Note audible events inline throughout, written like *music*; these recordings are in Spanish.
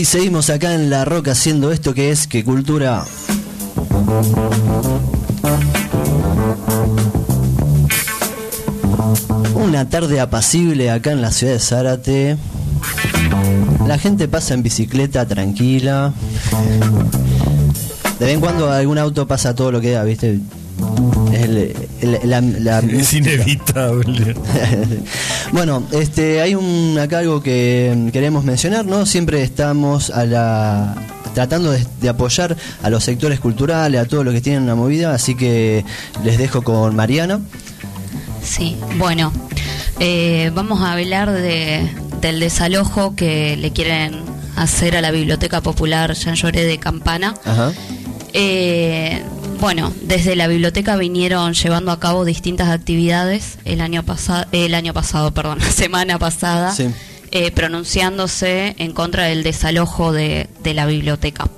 Y seguimos acá en La Roca haciendo esto que es que cultura. Una tarde apacible acá en la ciudad de Zárate. La gente pasa en bicicleta tranquila. De vez en cuando algún auto pasa todo lo que da, ¿viste? Es, el- el- la- la- Es inevitable. *laughs* bueno, este, hay un acá algo que queremos mencionar, ¿no? Siempre estamos a la tratando de, de apoyar a los sectores culturales, a todos los que tienen una movida, así que les dejo con Mariana. Sí, bueno, eh, vamos a hablar de, del desalojo que le quieren hacer a la Biblioteca Popular Jean Lloré de Campana. Ajá. Eh, bueno, desde la biblioteca vinieron llevando a cabo distintas actividades el año pasado, el año pasado, perdón, la semana pasada, Sí. eh, pronunciándose en contra del desalojo de, de la biblioteca.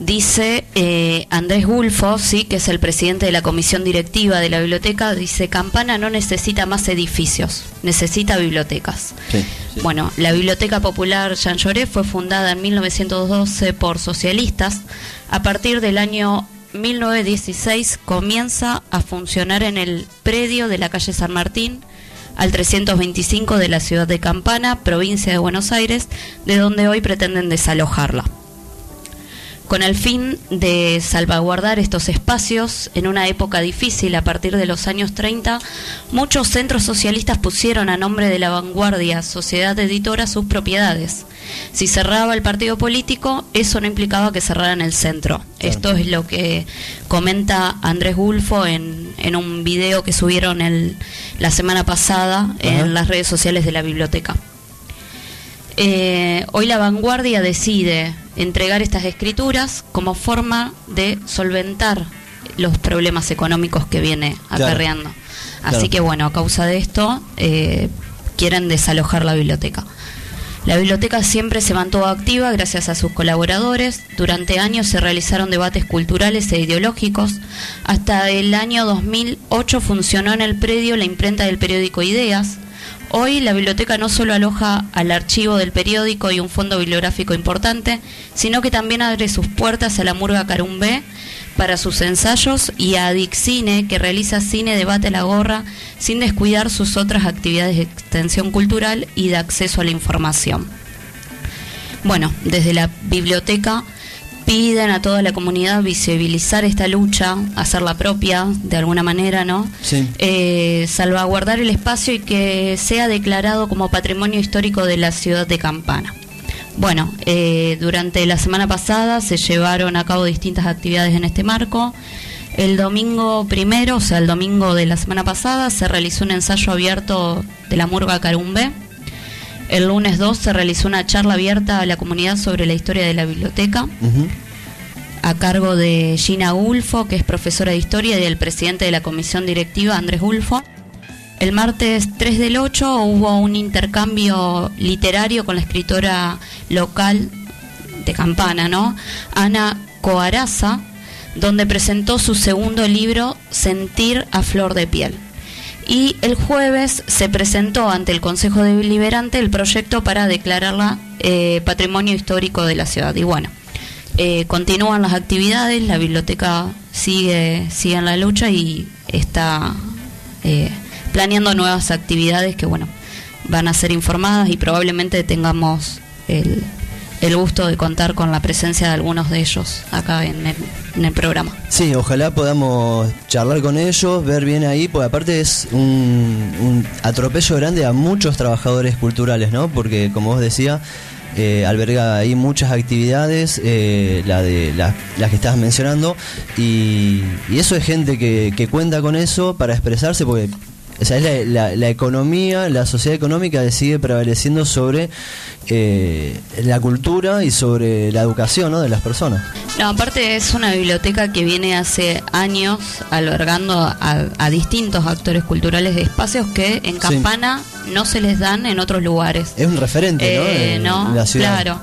Dice eh, Andrés Gulfo, sí, que es el presidente de la comisión directiva de la biblioteca, dice Campana no necesita más edificios, necesita bibliotecas. Sí, sí. Bueno, la Biblioteca Popular Jean Lloré fue fundada en 1912 por socialistas. A partir del año 1916 comienza a funcionar en el predio de la calle San Martín, al 325 de la ciudad de Campana, provincia de Buenos Aires, de donde hoy pretenden desalojarla con el fin de salvaguardar estos espacios en una época difícil a partir de los años 30, muchos centros socialistas pusieron a nombre de la vanguardia Sociedad Editora sus propiedades. Si cerraba el partido político, eso no implicaba que cerraran el centro. Esto es lo que comenta Andrés Gulfo en, en un video que subieron el- la semana pasada en las redes sociales de la biblioteca. Eh, hoy la vanguardia decide entregar estas escrituras como forma de solventar los problemas económicos que viene Claro. acarreando. Así Claro. que bueno, a causa de esto eh, quieren desalojar la biblioteca. La biblioteca siempre se mantuvo activa gracias a sus colaboradores. Durante años se realizaron debates culturales e ideológicos. Hasta el año 2008 funcionó en el predio la imprenta del periódico Ideas. Hoy la biblioteca no solo aloja al archivo del periódico y un fondo bibliográfico importante, sino que también abre sus puertas a la Murga Carumbé para sus ensayos y a Adixcine, que realiza cine, debate a la gorra, sin descuidar sus otras actividades de extensión cultural y de acceso a la información. Bueno, desde la biblioteca piden a toda la comunidad visibilizar esta lucha, hacerla propia de alguna manera, ¿no? Sí. Eh, salvaguardar el espacio y que sea declarado como patrimonio histórico de la ciudad de Campana. Bueno, eh, durante la semana pasada se llevaron a cabo distintas actividades en este marco. El domingo primero, o sea, el domingo de la semana pasada, se realizó un ensayo abierto de la Murga Carumbé. El lunes 2 se realizó una charla abierta a la comunidad sobre la historia de la biblioteca a cargo de Gina Gulfo, que es profesora de historia, y del presidente de la comisión directiva, Andrés Gulfo. El martes 3 del 8 hubo un intercambio literario con la escritora local de Campana, ¿no? Ana Coaraza, donde presentó su segundo libro, Sentir a Flor de Piel. Y el jueves se presentó ante el Consejo Deliberante el proyecto para declararla eh, Patrimonio Histórico de la ciudad. Y bueno, eh, continúan las actividades, la biblioteca sigue, en la lucha y está eh, planeando nuevas actividades que bueno van a ser informadas y probablemente tengamos el, el gusto de contar con la presencia de algunos de ellos acá en el, programa. Sí, ojalá podamos charlar con ellos, ver bien ahí, porque aparte es un, un atropello grande a muchos trabajadores culturales, ¿no? Porque como vos decía, eh, alberga ahí muchas actividades, eh, la de la- las que estabas mencionando, y, y eso es gente que, que cuenta con eso para expresarse, porque o sea, es la, la- la economía, la sociedad económica sigue prevaleciendo sobre eh, la cultura y sobre la educación ¿no? de las personas. No, aparte es una biblioteca que viene hace años albergando a, a distintos actores culturales de espacios que en Sí. Campana no se les dan en otros lugares. Es un referente, ¿no? Eh, ¿no? la ciudad. Claro.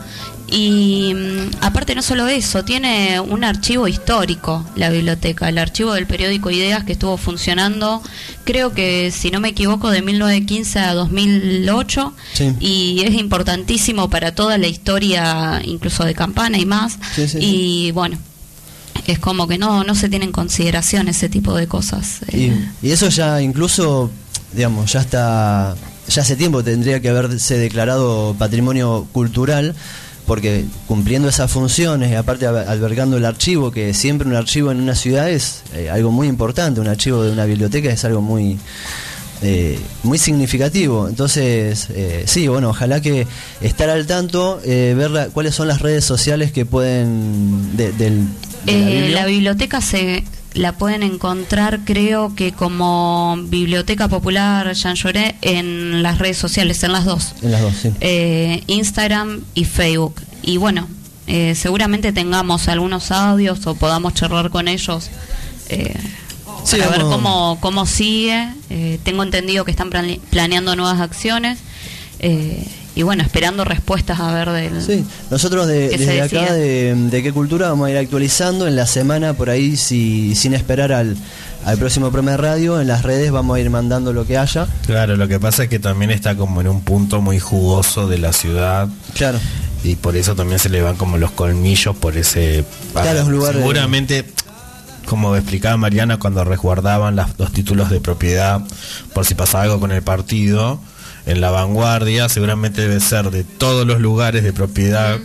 Y mm, aparte no solo eso, tiene un archivo histórico la biblioteca, el archivo del periódico Ideas que estuvo funcionando, creo que si no me equivoco, de 1915 a 2008 Sí. y es importantísimo para toda la historia, incluso de Campana y más. Sí, sí, y bueno, es como que no, no se tiene en consideración ese tipo de cosas. Y, Eh, y eso ya incluso, digamos, ya está, ya hace tiempo tendría que haberse declarado patrimonio cultural, porque cumpliendo esas funciones y aparte albergando el archivo, que siempre un archivo en una ciudad es eh, algo muy importante, un archivo de una biblioteca es algo muy eh, muy significativo. Entonces, eh, sí, bueno, ojalá que estar al tanto, eh, ver la- cuáles son las redes sociales que pueden de, del, de la Eh, la biblioteca se la pueden encontrar creo que como Biblioteca Popular Jean Lloré en las redes sociales, en las dos, en las dos, sí. eh, Instagram y Facebook. Y bueno, eh, seguramente tengamos algunos audios o podamos charlar con ellos eh, Sí, para ver cómo, cómo sigue. Eh, tengo entendido que están plane- planeando nuevas acciones. eh, y bueno, esperando respuestas a ver del... Sí, nosotros de- desde acá de, de qué cultura vamos a ir actualizando en la semana por ahí si, sin esperar al, al próximo programa de radio, en las redes vamos a ir mandando lo que haya. Claro, lo que pasa es que también está como en un punto muy jugoso de la ciudad Claro. y por eso también se le van como los colmillos por ese... Claro, de- Seguramente, como explicaba Mariana, cuando resguardaban las- los títulos de propiedad por si pasaba algo con el partido, en la vanguardia seguramente debe ser de todos los lugares de propiedad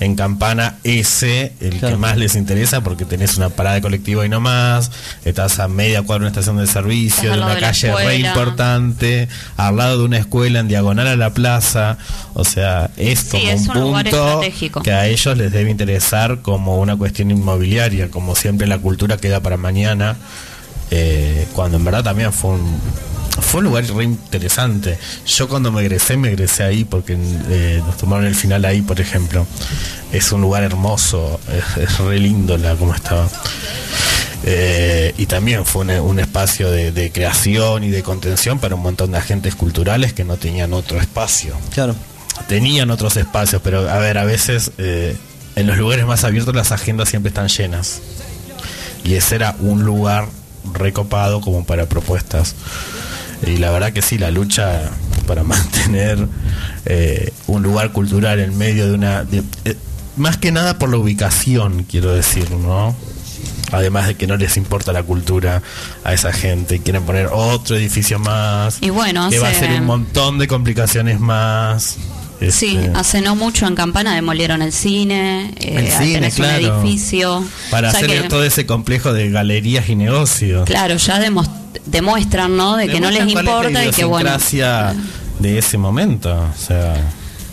en Campana ese el Claro. que más les interesa porque tenés una parada de colectivo y no más, estás a media cuadra de una estación de servicio, de una de calle re importante, al lado de una escuela, en diagonal a la plaza. O sea, es Sí, como es un un lugar punto estratégico. que a ellos les debe interesar como una cuestión inmobiliaria, como siempre la cultura queda para mañana, eh, cuando en verdad también fue un fue un lugar re interesante. Yo cuando me egresé, me egresé ahí porque eh, nos tomaron el final ahí, por ejemplo. Es un lugar hermoso, es, es re lindo la como estaba. Eh, y también fue un, un espacio de, de creación y de contención para un montón de agentes culturales que no tenían otro espacio. Claro. Tenían otros espacios, pero a ver, a veces eh, en los lugares más abiertos las agendas siempre están llenas. Y ese era un lugar recopado como para propuestas. Y la verdad que sí, la lucha para *laughs* mantener eh, un lugar cultural en medio de una... de- eh, más que nada por la ubicación, quiero decir, ¿no? Además de que no les importa la cultura a esa gente, quieren poner otro edificio más, Y bueno, que va a ser un montón de complicaciones más. Sí, Este, hace no mucho en Campana demolieron el cine, eh, el cine, claro. un edificio. Para O sea hacer que, todo ese complejo de galerías y negocios. Claro, ya demos- demuestran, ¿no? De que no les importa y que bueno. de ese momento. O sea,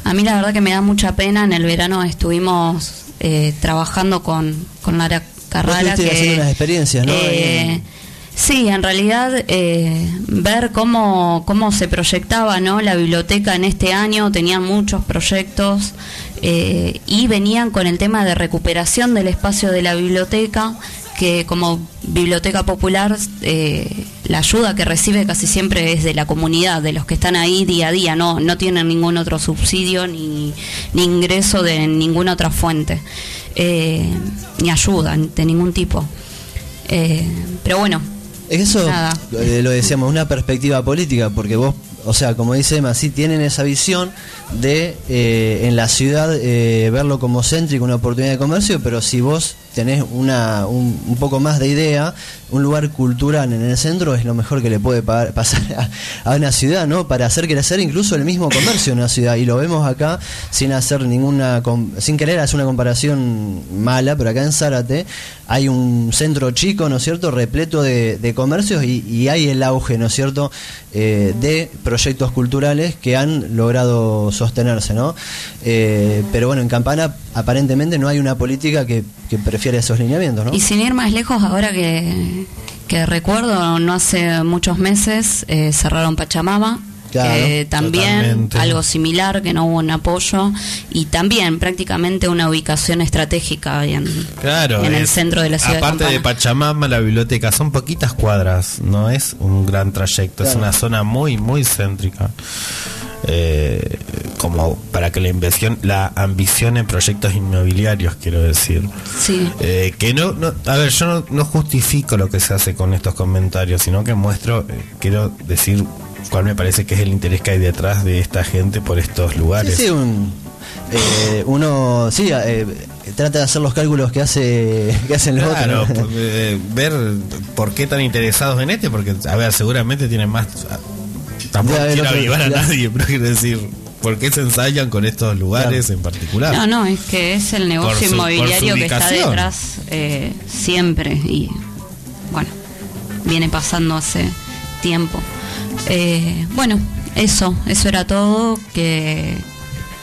A mí la verdad que me da mucha pena. En el verano estuvimos eh, trabajando con, con Lara Carrara. que, haciendo unas experiencias, ¿no? eh, sí, en realidad eh, ver cómo, cómo se proyectaba ¿no? la biblioteca en este año, tenían muchos proyectos eh, y venían con el tema de recuperación del espacio de la biblioteca que como biblioteca popular eh, la ayuda que recibe casi siempre es de la comunidad, de los que están ahí día a día, no, no tienen ningún otro subsidio ni, ni ingreso de ninguna otra fuente, eh, ni ayuda de ningún tipo. Eh, pero bueno, Eso Nada. eh, lo decíamos, una perspectiva política, porque vos, o sea, como dice Emma, sí tienen esa visión de eh, en la ciudad eh, verlo como céntrico, una oportunidad de comercio, pero si vos tenés una, un, un poco más de idea, un lugar cultural en el centro es lo mejor que le puede pa- pasar a, una ciudad, ¿no? Para hacer crecer incluso el mismo comercio en una ciudad. Y lo vemos acá sin hacer ninguna, sin querer hacer una comparación mala, pero acá en Zárate hay un centro chico, ¿no es cierto?, repleto de, comercios y, y hay el auge, ¿no es cierto?, eh, de proyectos culturales que han logrado sostenerse, ¿no? Eh, pero bueno, en Campana aparentemente no hay una política que, que prefiere esos lineamientos, ¿no? Y sin ir más lejos, ahora que, que recuerdo, no hace muchos meses eh, cerraron Pachamama. Claro, que también totalmente. algo similar, que no hubo un apoyo y también prácticamente una ubicación estratégica en, claro. en el centro de la ciudad. Aparte de. Pachamama, la biblioteca son poquitas cuadras, no es un gran trayecto, es una zona muy, muy céntrica. Eh, como para que la inversión, la ambición en proyectos inmobiliarios, quiero decir. Sí. Eh, que no, no, a ver, yo no, no justifico lo que se hace con estos comentarios, sino que muestro, eh, quiero decir cuál me parece que es el interés que hay detrás de esta gente por estos lugares. Sí, sí, un, eh, uno sí eh, trata de hacer los cálculos que hace que hacen los Claro, otros. eh, ver por qué tan interesados en este, porque, a ver, seguramente tienen más. a- Tampoco quiero avivar a nadie, *laughs* pero quiero decir, ¿por qué se ensayan con estos lugares en particular? No, no, es que es el negocio su- inmobiliario que está detrás eh, siempre y bueno, viene pasando hace tiempo. Eh, bueno, eso, eso era todo, que,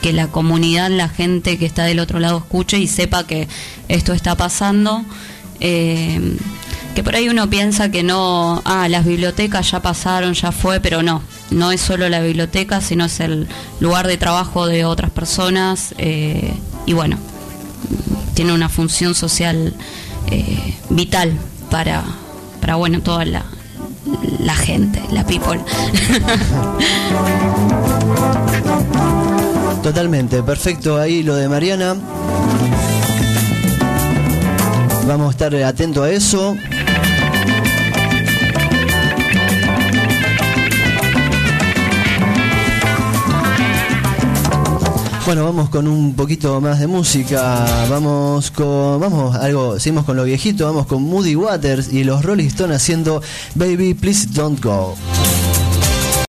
que la comunidad, la gente que está del otro lado escuche y sepa que esto está pasando. Eh, que por ahí uno piensa que no, ah, las bibliotecas ya pasaron, ya fue, pero no, no es solo la biblioteca, sino es el lugar de trabajo de otras personas eh, y bueno, tiene una función social eh, vital para, para bueno, toda la, la gente, la people. *laughs* Totalmente, perfecto. Ahí lo de Mariana. Vamos a estar atentos a eso. Bueno, vamos con un poquito más de música. Vamos con. Vamos, algo. Seguimos con lo viejito. Vamos con Moody Waters y los Rolling Stones haciendo Baby, Please Don't Go.